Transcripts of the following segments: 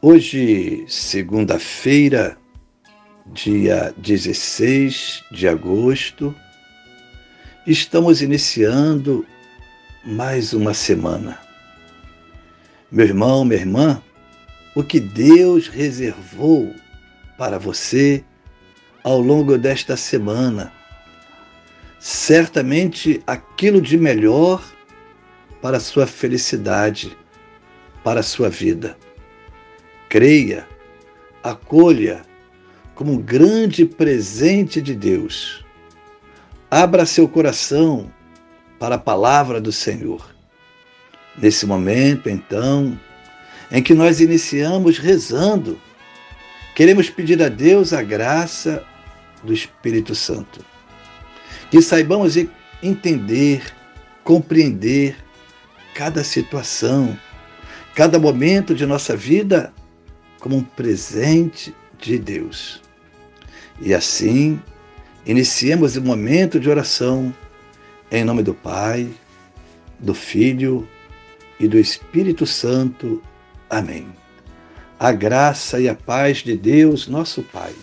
Hoje, segunda-feira, dia 16 de agosto, estamos iniciando mais uma semana. Meu irmão, minha irmã, o que Deus reservou para você ao longo desta semana, certamente aquilo de melhor para a sua felicidade, para a sua vida creia, acolha como um grande presente de Deus. Abra seu coração para a palavra do Senhor. Nesse momento, então, em que nós iniciamos rezando, queremos pedir a Deus a graça do Espírito Santo. Que saibamos entender, compreender cada situação, cada momento de nossa vida como um presente de Deus. E assim, iniciemos o momento de oração em nome do Pai, do Filho e do Espírito Santo. Amém. A graça e a paz de Deus, nosso Pai,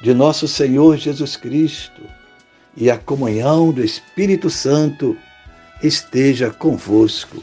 de nosso Senhor Jesus Cristo e a comunhão do Espírito Santo esteja convosco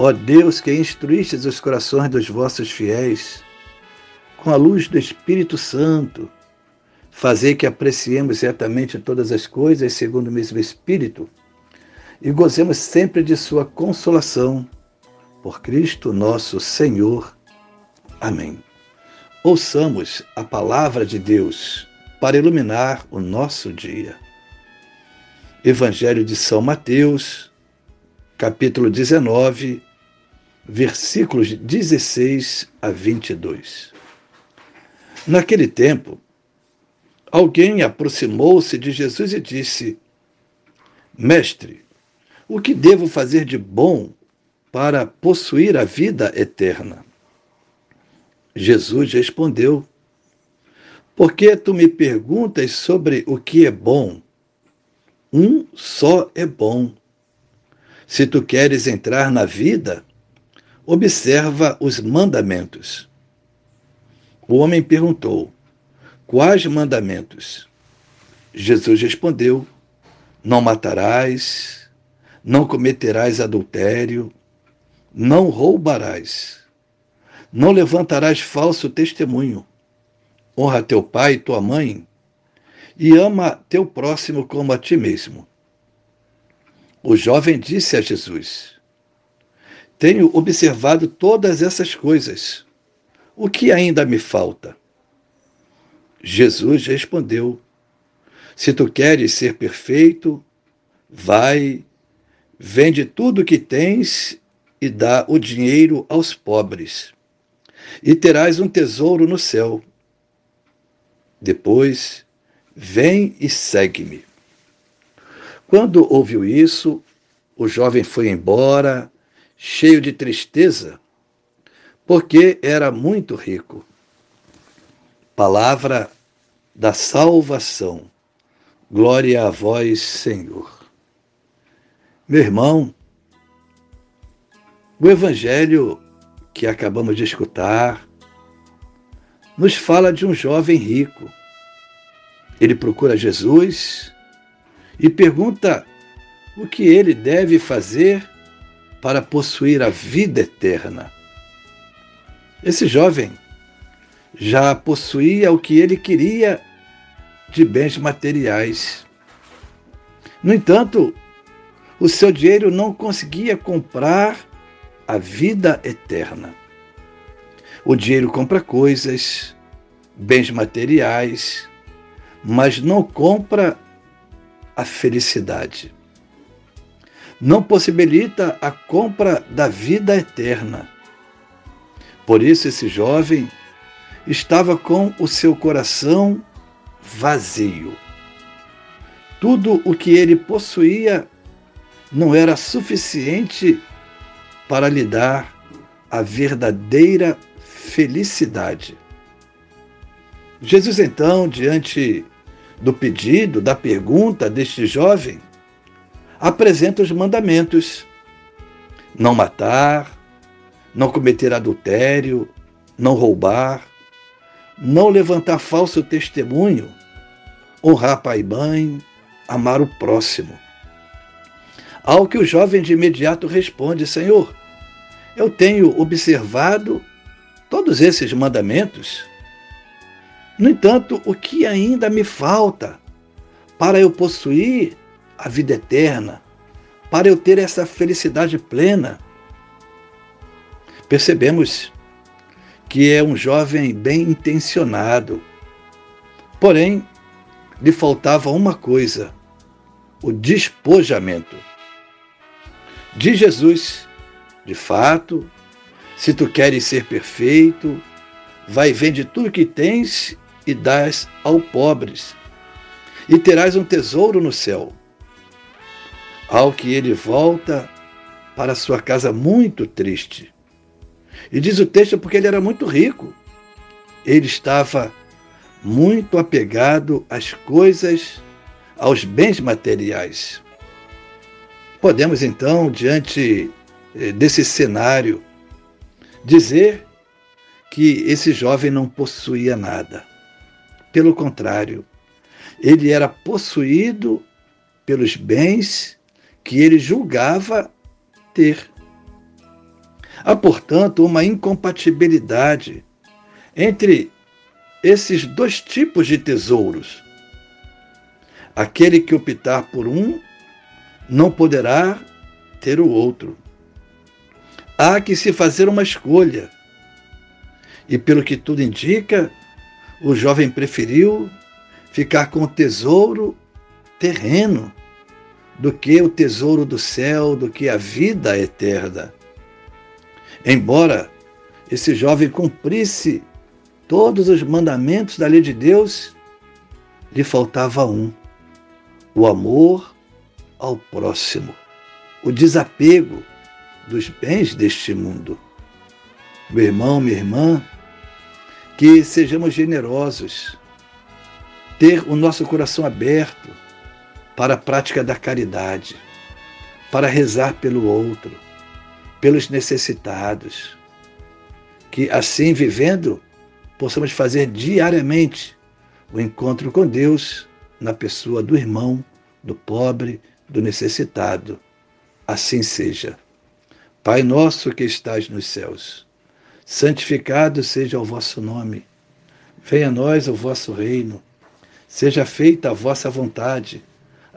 Ó Deus, que instruístes os corações dos vossos fiéis, com a luz do Espírito Santo, fazei que apreciemos certamente todas as coisas segundo o mesmo Espírito e gozemos sempre de Sua consolação. Por Cristo nosso Senhor. Amém. Ouçamos a palavra de Deus para iluminar o nosso dia. Evangelho de São Mateus, capítulo 19, versículos 16 a 22. Naquele tempo, alguém aproximou-se de Jesus e disse: Mestre, o que devo fazer de bom para possuir a vida eterna? Jesus respondeu: Por que tu me perguntas sobre o que é bom? Um só é bom. Se tu queres entrar na vida, observa os mandamentos. O homem perguntou: Quais mandamentos? Jesus respondeu: Não matarás, não cometerás adultério, não roubarás, não levantarás falso testemunho, honra teu pai e tua mãe, e ama teu próximo como a ti mesmo. O jovem disse a Jesus: tenho observado todas essas coisas. O que ainda me falta? Jesus respondeu: Se tu queres ser perfeito, vai, vende tudo o que tens e dá o dinheiro aos pobres, e terás um tesouro no céu. Depois, vem e segue-me. Quando ouviu isso, o jovem foi embora cheio de tristeza, porque era muito rico. Palavra da salvação. Glória a vós, Senhor. Meu irmão, o evangelho que acabamos de escutar nos fala de um jovem rico. Ele procura Jesus e pergunta o que ele deve fazer para possuir a vida eterna. Esse jovem já possuía o que ele queria de bens materiais. No entanto, o seu dinheiro não conseguia comprar a vida eterna. O dinheiro compra coisas, bens materiais, mas não compra a felicidade. Não possibilita a compra da vida eterna. Por isso, esse jovem estava com o seu coração vazio. Tudo o que ele possuía não era suficiente para lhe dar a verdadeira felicidade. Jesus, então, diante do pedido, da pergunta deste jovem, apresenta os mandamentos: não matar, não cometer adultério, não roubar, não levantar falso testemunho, honrar pai e mãe, amar o próximo. Ao que o jovem de imediato responde: Senhor, eu tenho observado todos esses mandamentos. No entanto, o que ainda me falta para eu possuir a vida eterna, para eu ter essa felicidade plena? Percebemos que é um jovem bem intencionado, porém, lhe faltava uma coisa: o despojamento. De Jesus, de fato, se tu queres ser perfeito, vai vende tudo que tens e dás ao pobres, e terás um tesouro no céu. Ao que ele volta para sua casa muito triste. E diz o texto porque ele era muito rico. Ele estava muito apegado às coisas, aos bens materiais. Podemos então, diante eh, desse cenário, dizer que esse jovem não possuía nada. Pelo contrário, ele era possuído pelos bens que ele julgava ter. Há, portanto, uma incompatibilidade entre esses dois tipos de tesouros. Aquele que optar por um não poderá ter o outro. Há que se fazer uma escolha. E pelo que tudo indica, o jovem preferiu ficar com o tesouro terreno do que o tesouro do céu, do que a vida eterna. Embora esse jovem cumprisse todos os mandamentos da lei de Deus, lhe faltava um: o amor ao próximo, o desapego dos bens deste mundo. Meu irmão, minha irmã, que sejamos generosos, ter o nosso coração aberto para a prática da caridade, para rezar pelo outro, pelos necessitados. Que assim vivendo, possamos fazer diariamente o encontro com Deus na pessoa do irmão, do pobre, do necessitado. Assim seja. Pai nosso que estás nos céus, santificado seja o vosso nome. Venha a nós o vosso reino. Seja feita a vossa vontade,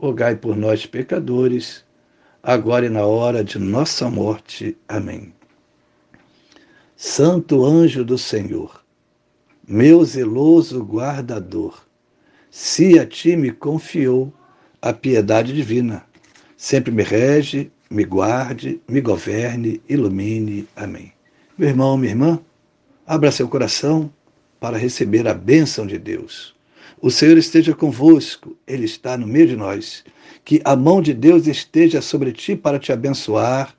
rogai por nós, pecadores, agora e na hora de nossa morte. Amém. Santo anjo do Senhor, meu zeloso guardador, se a ti me confiou a piedade divina, sempre me rege me guarde, me governe, ilumine. Amém. Meu irmão, minha irmã, abra seu coração para receber a bênção de Deus. O Senhor esteja convosco, Ele está no meio de nós. Que a mão de Deus esteja sobre ti para te abençoar,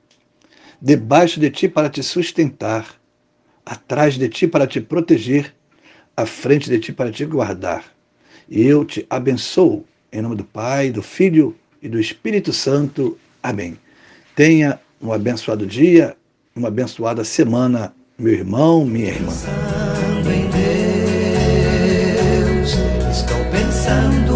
debaixo de ti para te sustentar, atrás de ti para te proteger, à frente de ti para te guardar. E eu te abençoo em nome do Pai, do Filho e do Espírito Santo. Amém. Tenha um abençoado dia, uma abençoada semana, meu irmão, minha irmã. pensando